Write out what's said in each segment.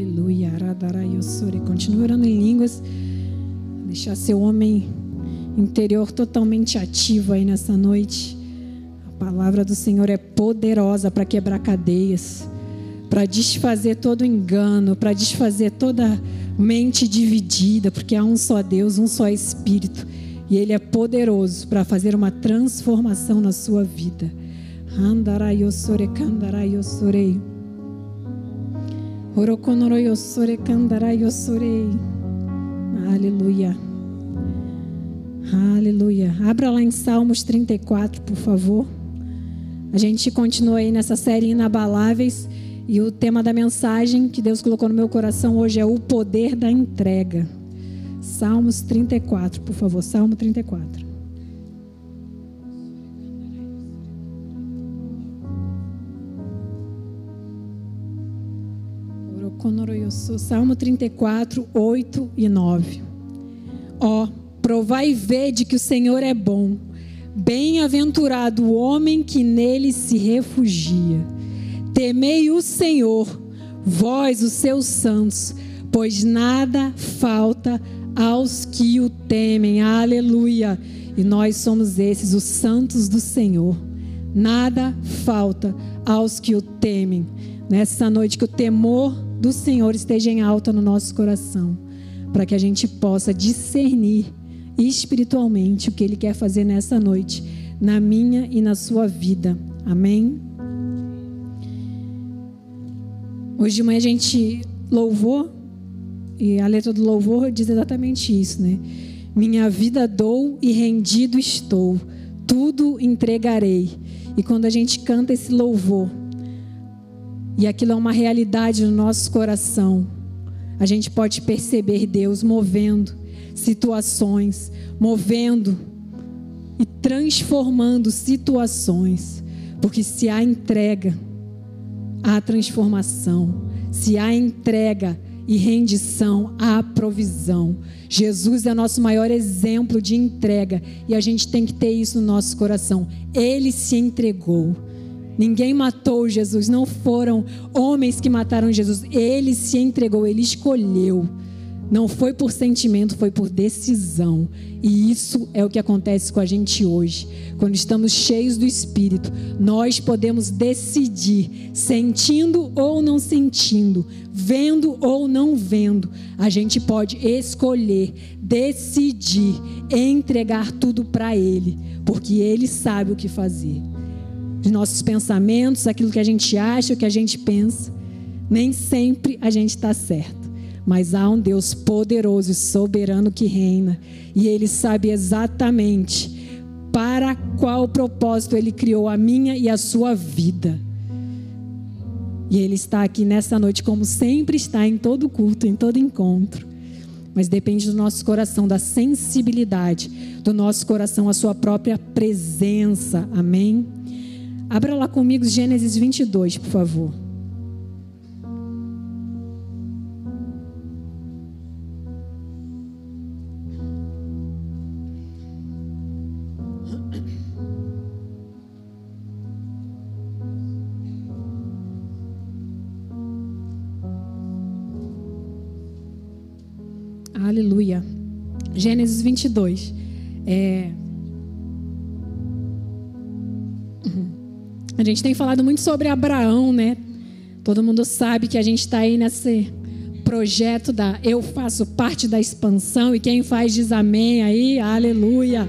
Aleluia. Continue orando em línguas. Deixar seu homem interior totalmente ativo aí nessa noite. A palavra do Senhor é poderosa para quebrar cadeias, para desfazer todo engano, para desfazer toda mente dividida, porque há um só Deus, um só Espírito, e Ele é poderoso para fazer uma transformação na sua vida. Andarayosore kandarayosore. Orokonoroyosore kandarayosore. Aleluia. Aleluia. Abra lá em Salmos 34, por favor. A gente continua aí nessa série Inabaláveis. E o tema da mensagem que Deus colocou no meu coração hoje é o poder da entrega. Salmos 34, por favor. Salmo 34. Salmo 34, 8 e 9. Ó, provai e vede que o Senhor é bom. Bem-aventurado o homem que nele se refugia. Temei o Senhor, vós, os seus santos, pois nada falta aos que o temem. Aleluia. E nós somos esses, os santos do Senhor. Nada falta aos que o temem. Nessa noite, que o temor do Senhor esteja em alta no nosso coração, para que a gente possa discernir espiritualmente o que Ele quer fazer nessa noite, na minha e na sua vida. Amém? Hoje de manhã a gente louvou, e a letra do louvor diz exatamente isso, né? Minha vida dou e rendido estou, tudo entregarei. E quando a gente canta esse louvor, e aquilo é uma realidade no nosso coração, a gente pode perceber Deus movendo situações, movendo e transformando situações, porque se há entrega, há transformação, se há entrega e rendição, há provisão. Jesus é nosso maior exemplo de entrega e a gente tem que ter isso no nosso coração. Ele se entregou. Ninguém matou Jesus, não foram homens que mataram Jesus. Ele se entregou, ele escolheu. Não foi por sentimento, foi por decisão. E isso é o que acontece com a gente hoje. Quando estamos cheios do Espírito, nós podemos decidir, sentindo ou não sentindo, vendo ou não vendo. A gente pode escolher, decidir, entregar tudo para Ele, porque Ele sabe o que fazer os nossos pensamentos, aquilo que a gente acha, o que a gente pensa. Nem sempre a gente está certo. Mas há um Deus poderoso e soberano que reina. E Ele sabe exatamente para qual propósito Ele criou a minha e a sua vida. E Ele está aqui nessa noite, como sempre está em todo culto, em todo encontro. Mas depende do nosso coração, da sensibilidade do nosso coração, a Sua própria presença. Amém? Abra lá comigo Gênesis 22, por favor. Aleluia. Gênesis 22. É, A gente tem falado muito sobre Abraão, né? Todo mundo sabe que a gente está aí nesse projeto da Eu faço parte da expansão e quem faz diz amém aí, aleluia.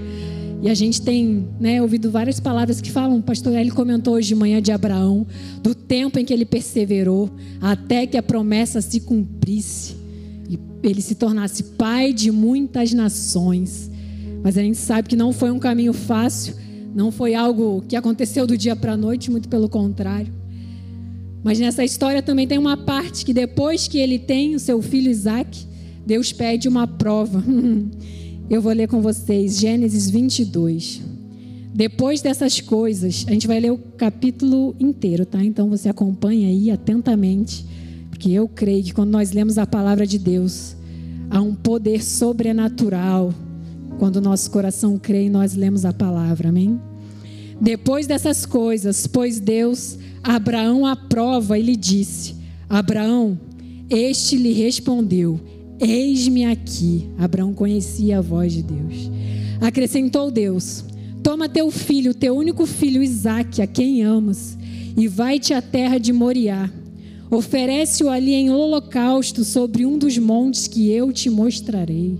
E a gente tem né, ouvido várias palavras que falam, o pastor Eli comentou hoje de manhã de Abraão, do tempo em que ele perseverou, até que a promessa se cumprisse e ele se tornasse pai de muitas nações. Mas a gente sabe que não foi um caminho fácil, não foi algo que aconteceu do dia para a noite, muito pelo contrário. Mas nessa história também tem uma parte que depois que ele tem o seu filho Isaac, Deus pede uma prova. Eu vou ler com vocês Gênesis 22. Depois dessas coisas, a gente vai ler o capítulo inteiro, tá? Então você acompanha aí atentamente, porque eu creio que quando nós lemos a palavra de Deus, há um poder sobrenatural quando o nosso coração crê e nós lemos a palavra, amém? Depois dessas coisas, pois Deus Abraão à prova e lhe disse: Abraão, Este lhe respondeu: Eis-me aqui. Abraão conhecia a voz de Deus. Acrescentou Deus: Toma teu filho, teu único filho Isaque, a quem amas, e vai-te à terra de Moriá. Oferece-o ali em holocausto sobre um dos montes que eu te mostrarei.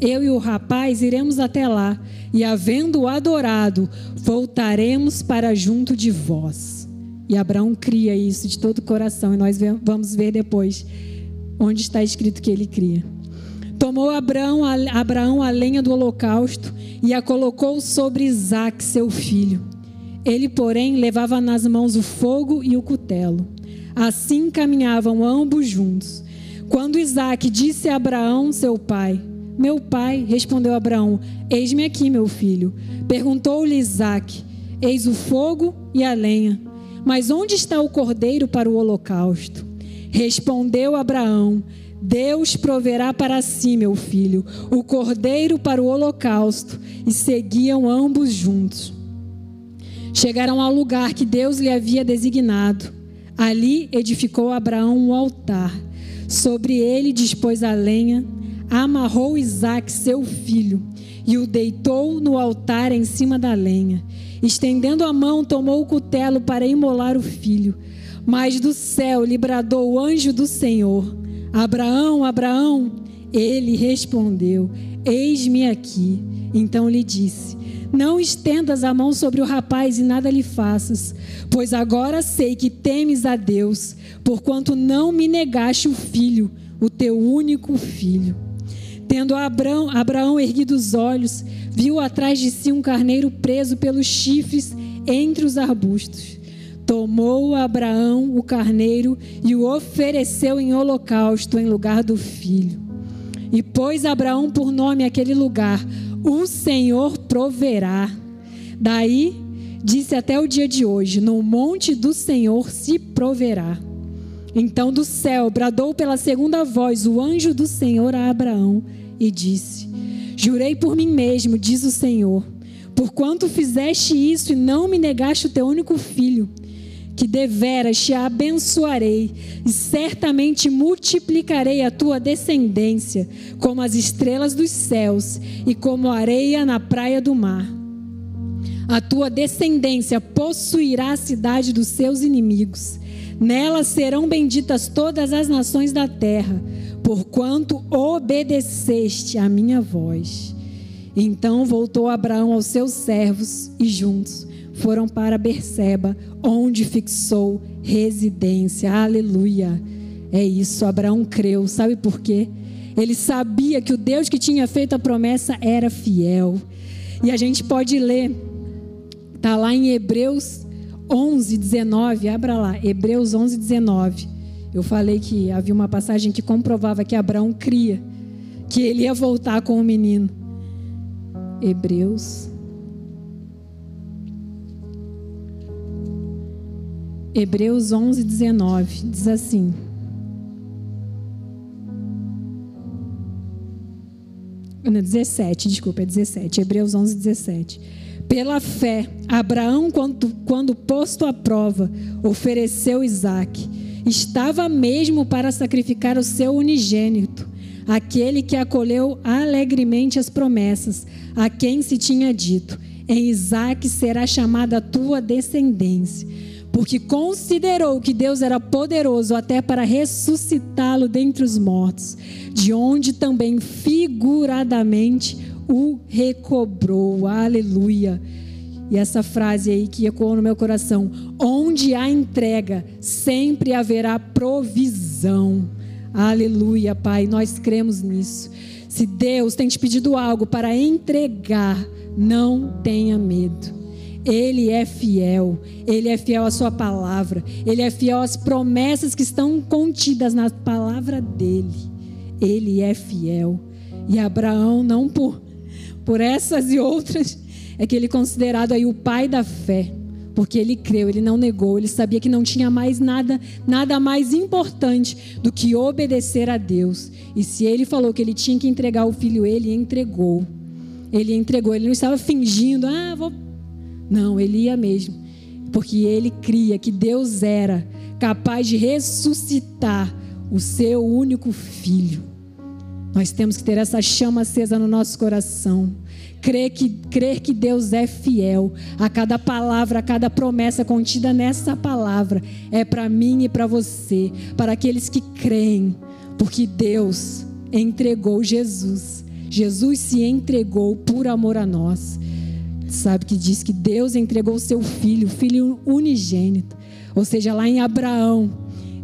Eu e o rapaz iremos até lá, e havendo-o adorado, voltaremos para junto de vós. E Abraão cria isso de todo o coração, e nós vamos ver depois onde está escrito que ele cria. Tomou Abraão a, Abraão a lenha do holocausto e a colocou sobre Isaac, seu filho. Ele, porém, levava nas mãos o fogo e o cutelo. Assim caminhavam ambos juntos. Quando Isaac disse a Abraão, seu pai: Meu pai, respondeu Abraão: Eis-me aqui, meu filho. Perguntou-lhe Isaac: Eis o fogo e a lenha mas onde está o cordeiro para o holocausto? Respondeu Abraão: Deus proverá para si, meu filho, o cordeiro para o holocausto. E seguiam ambos juntos. Chegaram ao lugar que Deus lhe havia designado. Ali edificou Abraão um altar. Sobre ele dispôs a lenha, amarrou Isaque, seu filho, e o deitou no altar em cima da lenha. Estendendo a mão, tomou o cutelo para imolar o filho. Mas do céu lhe bradou o anjo do Senhor: Abraão, Abraão. Ele respondeu: Eis-me aqui. Então lhe disse: Não estendas a mão sobre o rapaz e nada lhe faças, pois agora sei que temes a Deus, porquanto não me negaste o filho, o teu único filho. Tendo Abraão, Abraão erguido os olhos, viu atrás de si um carneiro preso pelos chifres entre os arbustos. Tomou Abraão o carneiro e o ofereceu em holocausto em lugar do filho. E pôs Abraão por nome aquele lugar: O Senhor proverá. Daí disse até o dia de hoje: No monte do Senhor se proverá. Então do céu bradou pela segunda voz o anjo do Senhor a Abraão e disse: Jurei por mim mesmo, diz o Senhor, porquanto fizeste isso e não me negaste o teu único filho, que deveras te abençoarei e certamente multiplicarei a tua descendência como as estrelas dos céus e como areia na praia do mar. A tua descendência possuirá a cidade dos seus inimigos Nela serão benditas todas as nações da terra, porquanto obedeceste à minha voz. Então voltou Abraão aos seus servos e juntos foram para Berseba, onde fixou residência. Aleluia. É isso, Abraão creu. Sabe por quê? Ele sabia que o Deus que tinha feito a promessa era fiel. E a gente pode ler, está lá em Hebreus 11, 19, abra lá, Hebreus 11, 19. Eu falei que havia uma passagem que comprovava que Abraão cria que ele ia voltar com o menino. Hebreus. Hebreus 11, 19 diz assim: Não, 17, desculpa, é 17. Hebreus 11, 17. Pela fé, Abraão, quando, quando posto à prova, ofereceu Isaac. Estava mesmo para sacrificar o seu unigênito, aquele que acolheu alegremente as promessas, a quem se tinha dito: Em Isaac será chamada a tua descendência. Porque considerou que Deus era poderoso até para ressuscitá-lo dentre os mortos, de onde também figuradamente o recobrou. Aleluia. E essa frase aí que ecoou no meu coração: onde há entrega, sempre haverá provisão. Aleluia, Pai, nós cremos nisso. Se Deus tem te pedido algo para entregar, não tenha medo. Ele é fiel, ele é fiel à sua palavra, ele é fiel às promessas que estão contidas na palavra dele. ele é fiel. E Abraão, não por, por essas e outras, é que ele é considerado aí o pai da fé porque ele creu, ele não negou, ele sabia que não tinha mais nada, nada mais importante do que obedecer a Deus. E se ele falou que ele tinha que entregar o filho, ele entregou. Ele entregou, ele não estava fingindo, ah, vou. Não, ele ia mesmo. Porque ele cria que Deus era capaz de ressuscitar o seu único filho. Nós temos que ter essa chama acesa no nosso coração crer que, crer que Deus é fiel a cada palavra, a cada promessa contida nessa palavra, é para mim e para você, para aqueles que creem, porque Deus entregou Jesus. Jesus se entregou por amor a nós. Sabe que diz que Deus entregou o seu filho, o filho unigênito. Ou seja, lá em Abraão,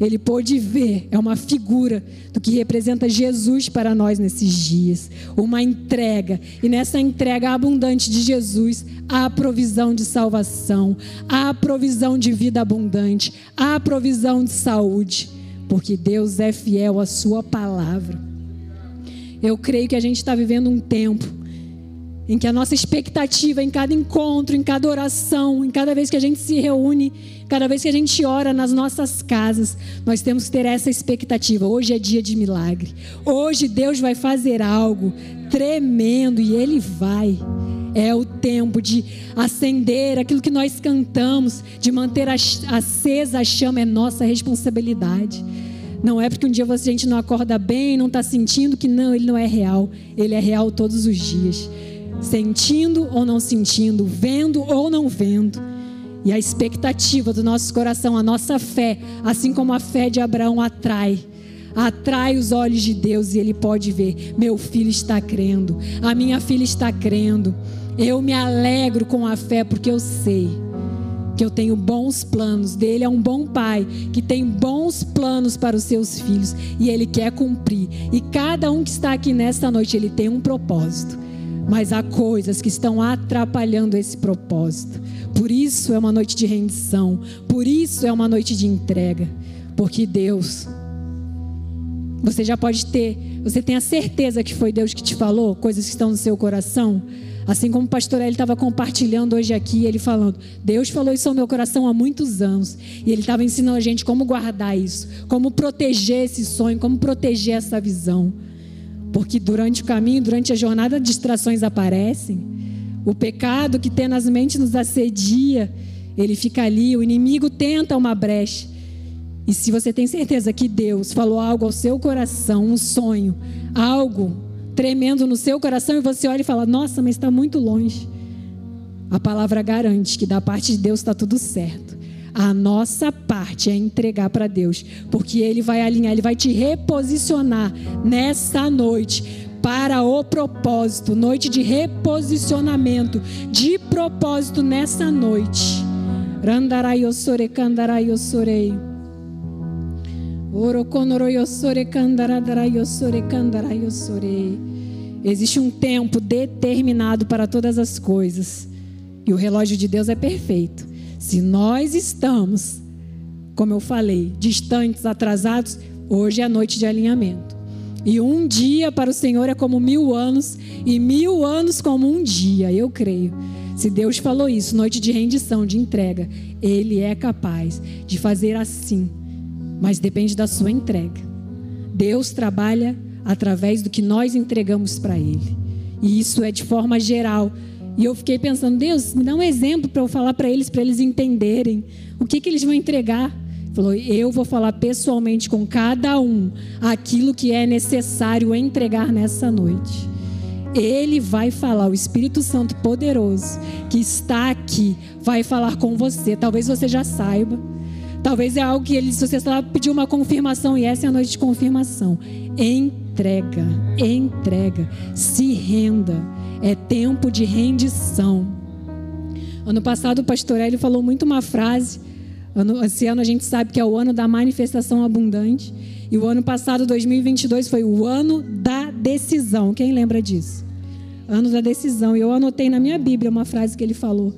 ele pôde ver, é uma figura do que representa Jesus para nós nesses dias. Uma entrega. E nessa entrega abundante de Jesus, há provisão de salvação, há provisão de vida abundante, há provisão de saúde, porque Deus é fiel à Sua palavra. Eu creio que a gente está vivendo um tempo em que a nossa expectativa em cada encontro, em cada oração, em cada vez que a gente se reúne, cada vez que a gente ora nas nossas casas, nós temos que ter essa expectativa. Hoje é dia de milagre. Hoje Deus vai fazer algo tremendo e Ele vai. É o tempo de acender aquilo que nós cantamos, de manter acesa a chama, é nossa responsabilidade. Não é porque um dia a gente não acorda bem, não está sentindo que não, ele não é real. Ele é real todos os dias sentindo ou não sentindo, vendo ou não vendo. E a expectativa do nosso coração, a nossa fé, assim como a fé de Abraão atrai, atrai os olhos de Deus e ele pode ver: meu filho está crendo, a minha filha está crendo. Eu me alegro com a fé porque eu sei que eu tenho bons planos. Dele é um bom pai que tem bons planos para os seus filhos e ele quer cumprir. E cada um que está aqui nesta noite, ele tem um propósito mas há coisas que estão atrapalhando esse propósito. Por isso é uma noite de rendição, por isso é uma noite de entrega, porque Deus, você já pode ter, você tem a certeza que foi Deus que te falou coisas que estão no seu coração. Assim como o pastor ele estava compartilhando hoje aqui, ele falando, Deus falou isso ao meu coração há muitos anos. E ele estava ensinando a gente como guardar isso, como proteger esse sonho, como proteger essa visão. Porque durante o caminho, durante a jornada, distrações aparecem. O pecado que mentes nos assedia, ele fica ali, o inimigo tenta uma brecha. E se você tem certeza que Deus falou algo ao seu coração, um sonho, algo tremendo no seu coração, e você olha e fala: Nossa, mas está muito longe. A palavra garante que da parte de Deus está tudo certo. A nossa parte é entregar para Deus, porque Ele vai alinhar, Ele vai te reposicionar nessa noite para o propósito, noite de reposicionamento, de propósito nessa noite. Randarayosore kandarayosore. Orokonorayosore kandaradayosore kandarayosore. Existe um tempo determinado para todas as coisas. E o relógio de Deus é perfeito. Se nós estamos, como eu falei, distantes, atrasados, hoje é a noite de alinhamento. E um dia para o Senhor é como mil anos, e mil anos como um dia, eu creio. Se Deus falou isso, noite de rendição, de entrega, Ele é capaz de fazer assim, mas depende da sua entrega. Deus trabalha através do que nós entregamos para Ele, e isso é de forma geral e eu fiquei pensando, Deus, me dá um exemplo para eu falar para eles, para eles entenderem o que, que eles vão entregar. Falou, eu vou falar pessoalmente com cada um aquilo que é necessário entregar nessa noite. Ele vai falar, o Espírito Santo poderoso que está aqui, vai falar com você. Talvez você já saiba. Talvez é algo que ele, se você está pedir uma confirmação, e essa é a noite de confirmação. Entrega, entrega, se renda é tempo de rendição. Ano passado o pastor Hélio falou muito uma frase. esse ano a gente sabe que é o ano da manifestação abundante. E o ano passado, 2022, foi o ano da decisão. Quem lembra disso? Ano da decisão. E eu anotei na minha Bíblia uma frase que ele falou.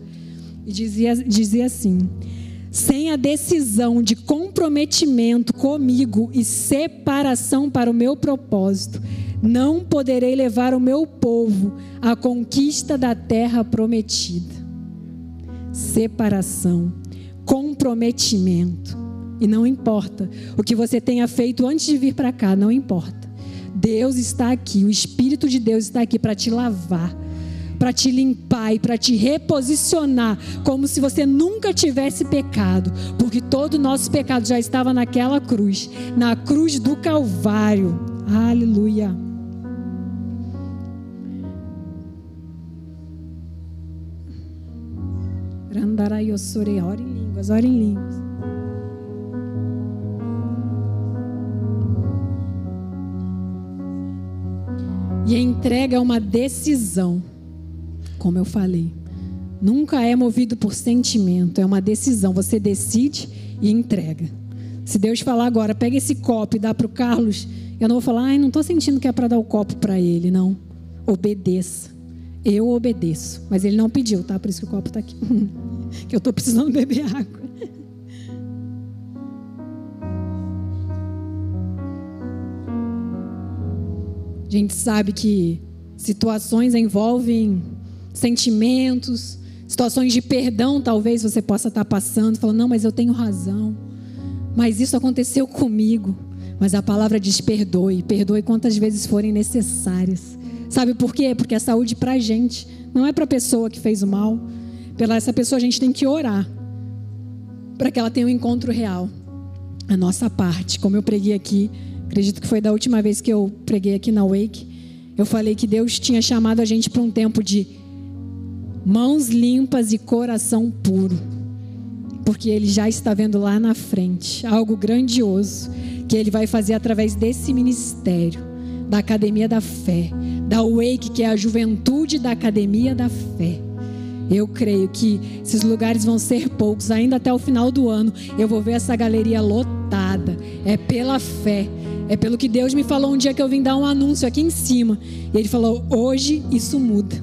E dizia, dizia assim: sem a decisão de comprometimento comigo e separação para o meu propósito, não poderei levar o meu povo à conquista da terra prometida. Separação, comprometimento. E não importa o que você tenha feito antes de vir para cá, não importa. Deus está aqui, o Espírito de Deus está aqui para te lavar, para te limpar e para te reposicionar, como se você nunca tivesse pecado, porque todo o nosso pecado já estava naquela cruz, na cruz do Calvário. Aleluia. Ora em línguas, ora em línguas. E entrega é uma decisão, como eu falei. Nunca é movido por sentimento, é uma decisão. Você decide e entrega. Se Deus falar agora, pega esse copo e dá para o Carlos, eu não vou falar, ai, não estou sentindo que é para dar o copo para ele, não. Obedeça. Eu obedeço. Mas ele não pediu, tá? Por isso que o copo está aqui. que eu estou precisando beber água. A gente sabe que situações envolvem sentimentos, situações de perdão, talvez você possa estar passando, falando, não, mas eu tenho razão. Mas isso aconteceu comigo. Mas a palavra diz perdoe, perdoe quantas vezes forem necessárias. Sabe por quê? Porque é saúde para a gente, não é para a pessoa que fez o mal. Pela essa pessoa a gente tem que orar para que ela tenha um encontro real. A nossa parte, como eu preguei aqui, Acredito que foi da última vez que eu preguei aqui na Wake. Eu falei que Deus tinha chamado a gente para um tempo de mãos limpas e coração puro. Porque Ele já está vendo lá na frente algo grandioso que Ele vai fazer através desse ministério, da Academia da Fé, da Wake, que é a juventude da Academia da Fé. Eu creio que esses lugares vão ser poucos, ainda até o final do ano. Eu vou ver essa galeria lotada. É pela fé. É pelo que Deus me falou um dia que eu vim dar um anúncio aqui em cima. E Ele falou: hoje isso muda.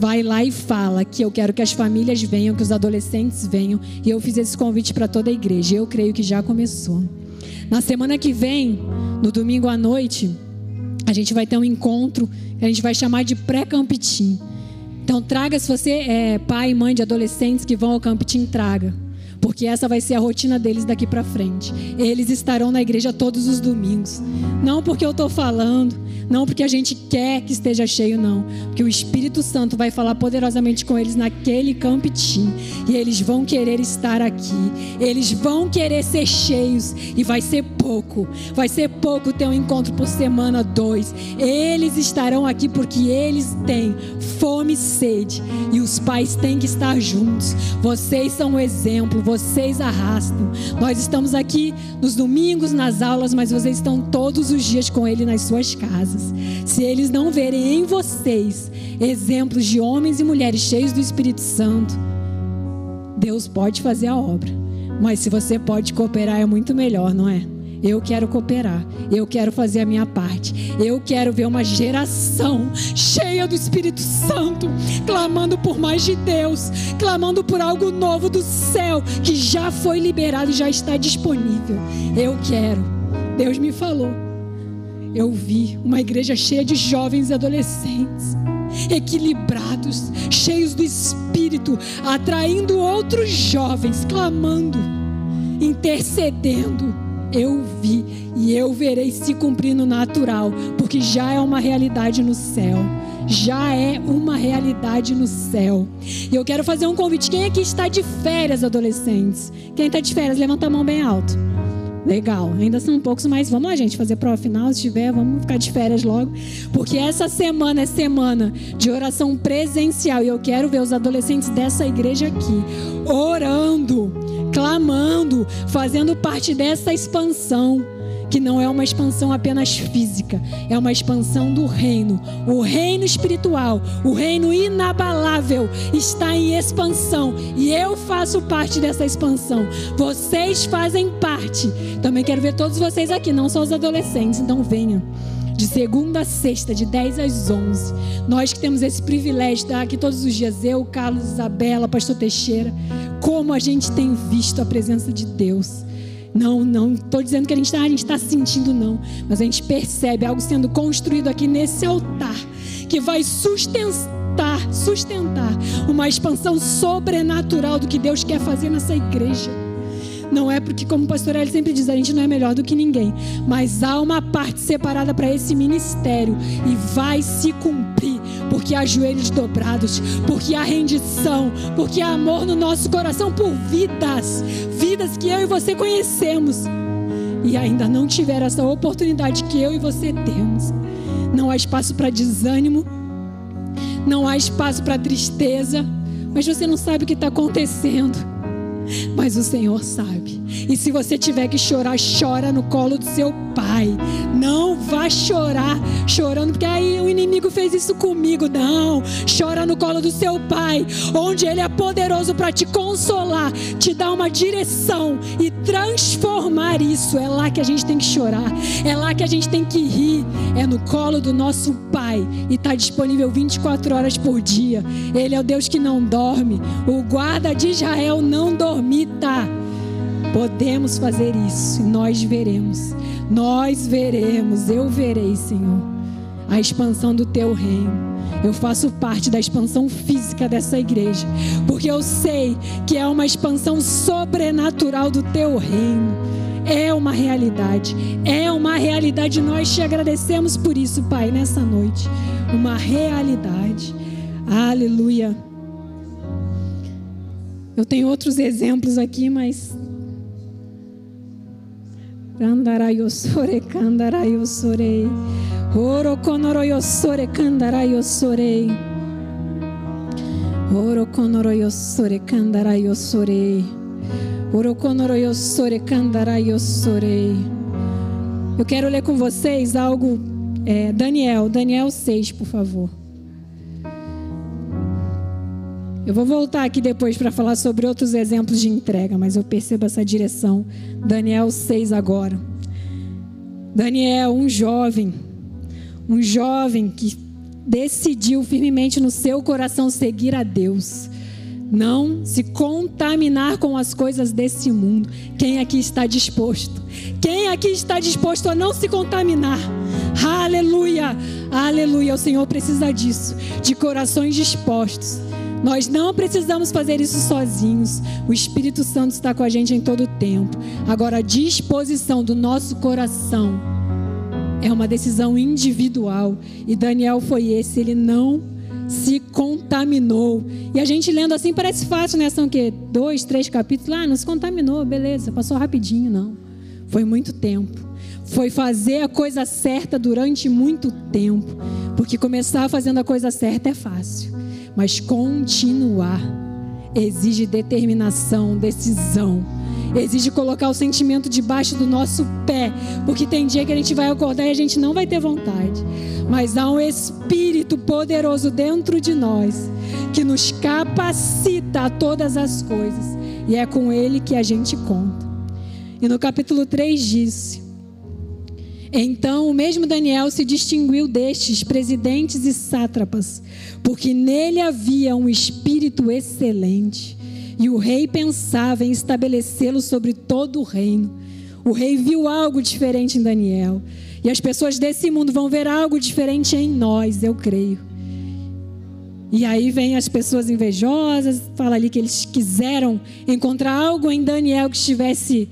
Vai lá e fala que eu quero que as famílias venham, que os adolescentes venham. E eu fiz esse convite para toda a igreja. Eu creio que já começou. Na semana que vem, no domingo à noite, a gente vai ter um encontro que a gente vai chamar de pré-campitim. Então traga, se você é pai e mãe de adolescentes que vão ao campitim, traga porque essa vai ser a rotina deles daqui para frente. Eles estarão na igreja todos os domingos. Não porque eu estou falando, não porque a gente quer que esteja cheio, não. Porque o Espírito Santo vai falar poderosamente com eles naquele campitim. E eles vão querer estar aqui. Eles vão querer ser cheios. E vai ser pouco. Vai ser pouco ter um encontro por semana, dois. Eles estarão aqui porque eles têm fome e sede. E os pais têm que estar juntos. Vocês são o exemplo vocês arrastam. Nós estamos aqui nos domingos, nas aulas, mas vocês estão todos os dias com Ele nas suas casas. Se eles não verem em vocês exemplos de homens e mulheres cheios do Espírito Santo, Deus pode fazer a obra. Mas se você pode cooperar, é muito melhor, não é? Eu quero cooperar. Eu quero fazer a minha parte. Eu quero ver uma geração cheia do Espírito Santo, clamando por mais de Deus, clamando por algo novo do céu que já foi liberado e já está disponível. Eu quero. Deus me falou. Eu vi uma igreja cheia de jovens e adolescentes equilibrados, cheios do Espírito, atraindo outros jovens, clamando, intercedendo eu vi e eu verei se cumprir no natural, porque já é uma realidade no céu. Já é uma realidade no céu. E eu quero fazer um convite. Quem aqui está de férias, adolescentes? Quem está de férias, levanta a mão bem alto. Legal, ainda são poucos, mas vamos lá, gente, fazer prova final. Se tiver, vamos ficar de férias logo. Porque essa semana é semana de oração presencial. E eu quero ver os adolescentes dessa igreja aqui orando clamando, fazendo parte dessa expansão que não é uma expansão apenas física, é uma expansão do reino. O reino espiritual, o reino inabalável está em expansão e eu faço parte dessa expansão. Vocês fazem parte. Também quero ver todos vocês aqui, não só os adolescentes, então venham de segunda a sexta, de 10 às 11. Nós que temos esse privilégio de estar aqui todos os dias, eu, Carlos, Isabela, Pastor Teixeira, como a gente tem visto a presença de Deus. Não, não estou dizendo que a gente está tá sentindo, não. Mas a gente percebe algo sendo construído aqui nesse altar que vai sustentar, sustentar uma expansão sobrenatural do que Deus quer fazer nessa igreja. Não é porque, como o pastor Eli sempre diz, a gente não é melhor do que ninguém. Mas há uma parte separada para esse ministério e vai se cumprir. Porque há joelhos dobrados, porque há rendição, porque há amor no nosso coração por vidas, vidas que eu e você conhecemos e ainda não tiveram essa oportunidade que eu e você temos. Não há espaço para desânimo, não há espaço para tristeza, mas você não sabe o que está acontecendo mas o Senhor sabe. E se você tiver que chorar, chora no colo do seu pai. Não vá chorar chorando porque aí o inimigo fez isso comigo. Não, chora no colo do seu pai, onde ele é poderoso para te consolar, te dar uma direção e transformar isso. É lá que a gente tem que chorar, é lá que a gente tem que rir. É no colo do nosso pai e está disponível 24 horas por dia. Ele é o Deus que não dorme. O guarda de Israel não dormita. Podemos fazer isso e nós veremos. Nós veremos, eu verei, Senhor, a expansão do teu reino. Eu faço parte da expansão física dessa igreja, porque eu sei que é uma expansão sobrenatural do teu reino. É uma realidade, é uma realidade. Nós te agradecemos por isso, Pai, nessa noite. Uma realidade. Aleluia. Eu tenho outros exemplos aqui, mas Candarayosore, candarayosore. Oro conoroyosore, candarayosore. Oro conoroyosore, candarayosore. Oro conoroyosore, candarayosore. Eu quero ler com vocês algo, é, Daniel, Daniel 6, por favor. Eu vou voltar aqui depois para falar sobre outros exemplos de entrega, mas eu percebo essa direção. Daniel 6 agora. Daniel, um jovem, um jovem que decidiu firmemente no seu coração seguir a Deus. Não se contaminar com as coisas desse mundo. Quem aqui está disposto? Quem aqui está disposto a não se contaminar? Aleluia! Aleluia! O Senhor precisa disso, de corações dispostos nós não precisamos fazer isso sozinhos. O Espírito Santo está com a gente em todo o tempo. Agora, a disposição do nosso coração é uma decisão individual. E Daniel foi esse, ele não se contaminou. E a gente lendo assim parece fácil, né? São que dois, três capítulos. Ah, não se contaminou, beleza, passou rapidinho, não. Foi muito tempo. Foi fazer a coisa certa durante muito tempo. Porque começar fazendo a coisa certa é fácil. Mas continuar exige determinação, decisão. Exige colocar o sentimento debaixo do nosso pé, porque tem dia que a gente vai acordar e a gente não vai ter vontade. Mas há um espírito poderoso dentro de nós que nos capacita a todas as coisas, e é com ele que a gente conta. E no capítulo 3 disse: então o mesmo Daniel se distinguiu destes presidentes e sátrapas, porque nele havia um espírito excelente. E o rei pensava em estabelecê-lo sobre todo o reino. O rei viu algo diferente em Daniel. E as pessoas desse mundo vão ver algo diferente em nós, eu creio. E aí vem as pessoas invejosas, fala ali que eles quiseram encontrar algo em Daniel que estivesse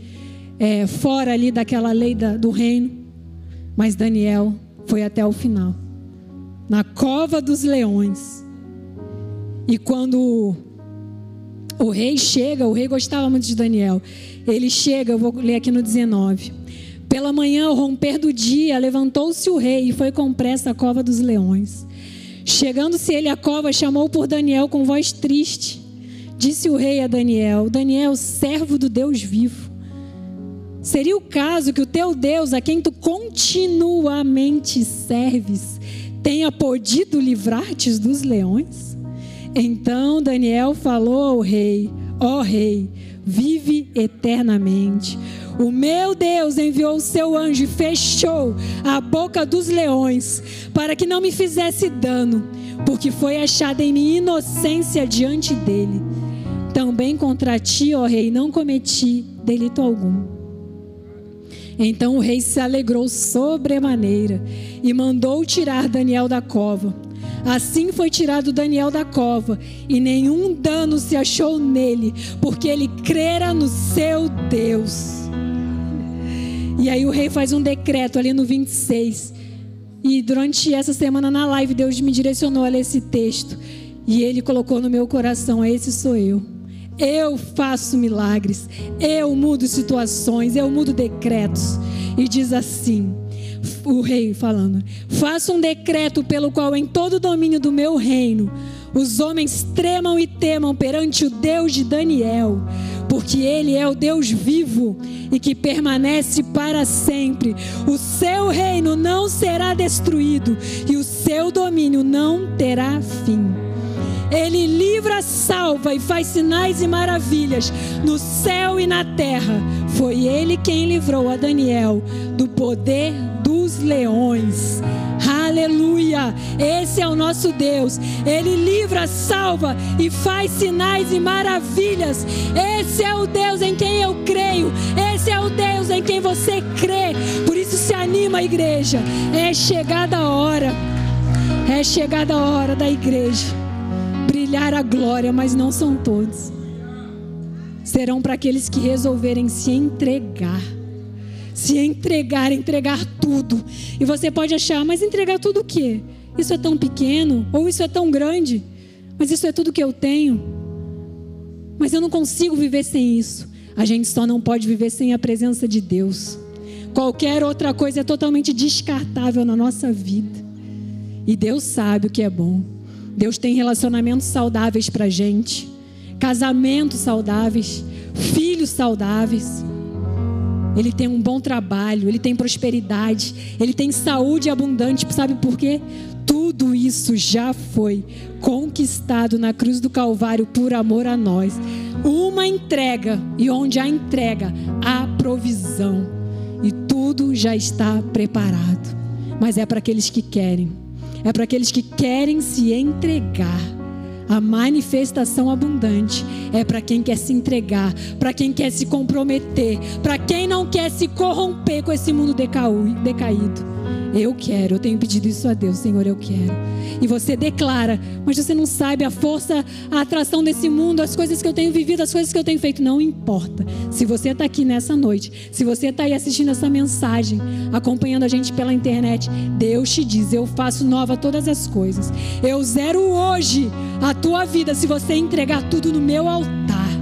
é, fora ali daquela lei da, do reino. Mas Daniel foi até o final na cova dos leões. E quando o rei chega, o rei gostava muito de Daniel. Ele chega, eu vou ler aqui no 19. Pela manhã, ao romper do dia, levantou-se o rei e foi com pressa à cova dos leões. Chegando-se ele à cova, chamou por Daniel com voz triste. Disse o rei a Daniel: Daniel, servo do Deus vivo Seria o caso que o teu Deus, a quem tu continuamente serves, tenha podido livrar-te dos leões? Então Daniel falou ao rei: Ó oh, rei, vive eternamente. O meu Deus enviou o seu anjo e fechou a boca dos leões, para que não me fizesse dano, porque foi achada em mim inocência diante dele. Também contra ti, ó rei, não cometi delito algum. Então o rei se alegrou sobremaneira e mandou tirar Daniel da cova. Assim foi tirado Daniel da cova, e nenhum dano se achou nele, porque ele crera no seu Deus. E aí o rei faz um decreto ali no 26. E durante essa semana na live, Deus me direcionou a ler esse texto. E ele colocou no meu coração: Esse sou eu. Eu faço milagres, eu mudo situações, eu mudo decretos. E diz assim: o rei falando: Faça um decreto pelo qual em todo o domínio do meu reino os homens tremam e temam perante o Deus de Daniel, porque ele é o Deus vivo e que permanece para sempre. O seu reino não será destruído e o seu domínio não terá fim. Ele livra, salva e faz sinais e maravilhas no céu e na terra. Foi ele quem livrou a Daniel do poder dos leões. Aleluia! Esse é o nosso Deus. Ele livra, salva e faz sinais e maravilhas. Esse é o Deus em quem eu creio. Esse é o Deus em quem você crê. Por isso se anima, igreja. É chegada a hora. É chegada a hora da igreja brilhar a glória, mas não são todos. Serão para aqueles que resolverem se entregar se entregar, entregar tudo. E você pode achar, mas entregar tudo o quê? Isso é tão pequeno ou isso é tão grande? Mas isso é tudo que eu tenho. Mas eu não consigo viver sem isso. A gente só não pode viver sem a presença de Deus. Qualquer outra coisa é totalmente descartável na nossa vida. E Deus sabe o que é bom. Deus tem relacionamentos saudáveis para gente, casamentos saudáveis, filhos saudáveis. Ele tem um bom trabalho, ele tem prosperidade, ele tem saúde abundante. Sabe por quê? Tudo isso já foi conquistado na cruz do Calvário por amor a nós. Uma entrega, e onde há entrega, há provisão. E tudo já está preparado. Mas é para aqueles que querem, é para aqueles que querem se entregar. A manifestação abundante é para quem quer se entregar, para quem quer se comprometer, para quem não quer se corromper com esse mundo decaído. Eu quero, eu tenho pedido isso a Deus, Senhor, eu quero. E você declara, mas você não sabe a força, a atração desse mundo, as coisas que eu tenho vivido, as coisas que eu tenho feito. Não importa. Se você está aqui nessa noite, se você está aí assistindo essa mensagem, acompanhando a gente pela internet, Deus te diz: Eu faço nova todas as coisas. Eu zero hoje a tua vida se você entregar tudo no meu altar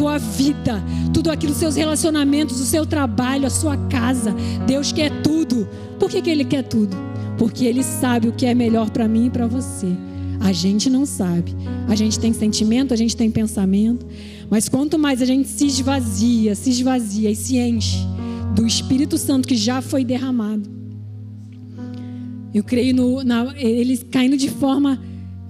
tua vida, tudo aquilo, seus relacionamentos, o seu trabalho, a sua casa. Deus quer tudo. Por que, que Ele quer tudo? Porque Ele sabe o que é melhor para mim e para você. A gente não sabe. A gente tem sentimento, a gente tem pensamento. Mas quanto mais a gente se esvazia, se esvazia e se enche do Espírito Santo que já foi derramado. Eu creio no, na, ele caindo de forma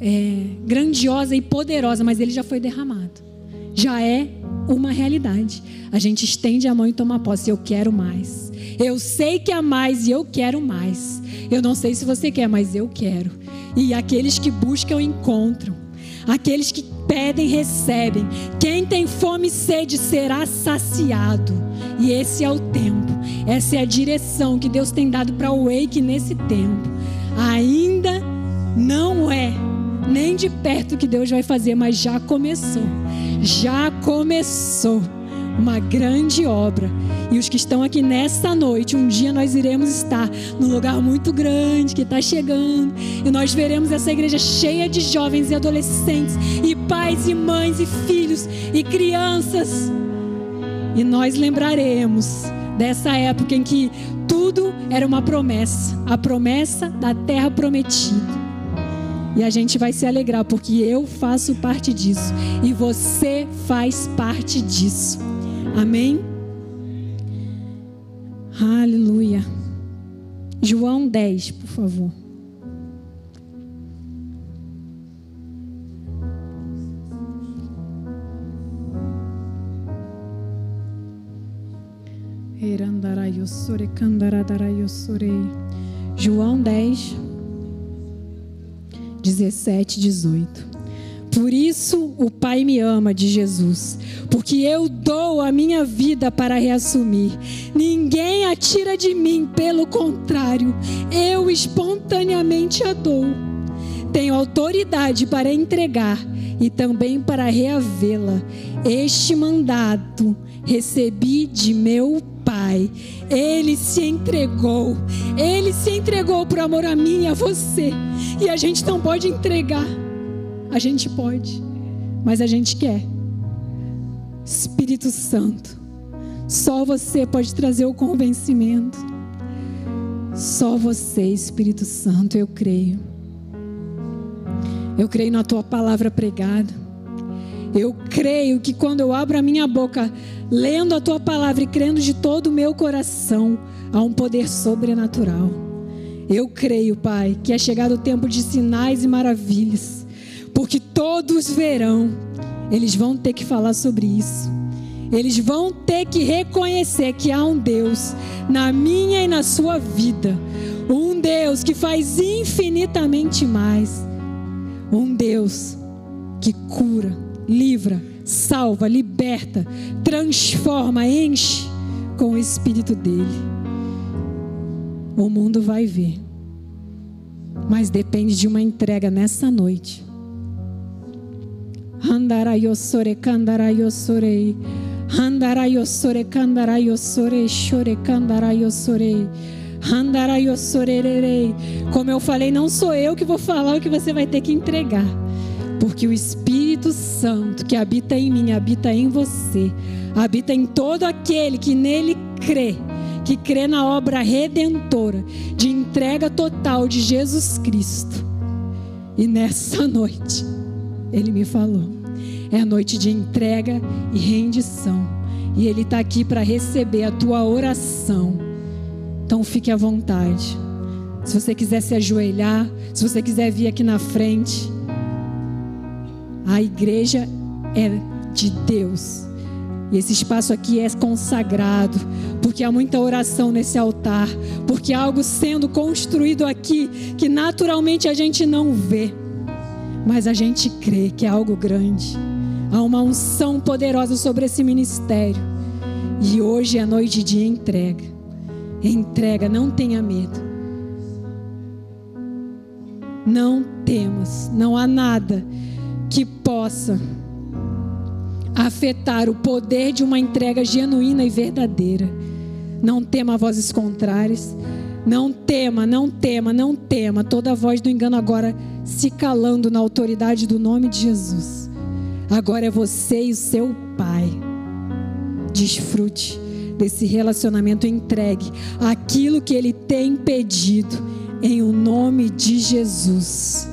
é, grandiosa e poderosa, mas ele já foi derramado já é uma realidade. A gente estende a mão e toma posse. Eu quero mais. Eu sei que há mais e eu quero mais. Eu não sei se você quer, mas eu quero. E aqueles que buscam encontram. Aqueles que pedem recebem. Quem tem fome e sede será saciado. E esse é o tempo. Essa é a direção que Deus tem dado para o Wake nesse tempo. Ainda não é nem de perto que Deus vai fazer, mas já começou. Já começou uma grande obra. E os que estão aqui nesta noite, um dia nós iremos estar num lugar muito grande que está chegando. E nós veremos essa igreja cheia de jovens e adolescentes, e pais e mães e filhos e crianças. E nós lembraremos dessa época em que tudo era uma promessa a promessa da terra prometida. E a gente vai se alegrar porque eu faço parte disso e você faz parte disso. Amém? Aleluia. João 10, por favor. João 10, 17, 18. Por isso o Pai me ama de Jesus, porque eu dou a minha vida para reassumir. Ninguém a tira de mim, pelo contrário, eu espontaneamente a dou. Tenho autoridade para entregar e também para reavê-la. Este mandado recebi de meu Pai. Ele se entregou. Ele se entregou por amor a mim e a você. E a gente não pode entregar. A gente pode, mas a gente quer. Espírito Santo, só você pode trazer o convencimento. Só você, Espírito Santo, eu creio. Eu creio na tua palavra pregada. Eu creio que quando eu abro a minha boca, lendo a tua palavra e crendo de todo o meu coração, há um poder sobrenatural. Eu creio, Pai, que é chegado o tempo de sinais e maravilhas, porque todos verão, eles vão ter que falar sobre isso. Eles vão ter que reconhecer que há um Deus na minha e na sua vida. Um Deus que faz infinitamente mais. Um Deus que cura, livra, salva, liberta, transforma, enche com o Espírito dele. O mundo vai ver, mas depende de uma entrega nessa noite. Handarayosore, kandarayosore, handarayosore, kandarayosore, chore, kandarayosore. Como eu falei, não sou eu que vou falar o que você vai ter que entregar. Porque o Espírito Santo que habita em mim, habita em você, habita em todo aquele que nele crê, que crê na obra redentora, de entrega total de Jesus Cristo. E nessa noite, ele me falou, é a noite de entrega e rendição. E ele está aqui para receber a tua oração. Então fique à vontade. Se você quiser se ajoelhar, se você quiser vir aqui na frente. A igreja é de Deus. E esse espaço aqui é consagrado, porque há muita oração nesse altar, porque há algo sendo construído aqui que naturalmente a gente não vê, mas a gente crê que é algo grande. Há uma unção poderosa sobre esse ministério. E hoje é noite de entrega. Entrega, não tenha medo. Não temas, não há nada que possa afetar o poder de uma entrega genuína e verdadeira. Não tema vozes contrárias. Não tema, não tema, não tema. Toda voz do engano agora se calando na autoridade do nome de Jesus. Agora é você e o seu Pai. Desfrute desse relacionamento entregue aquilo que ele tem pedido em o nome de Jesus.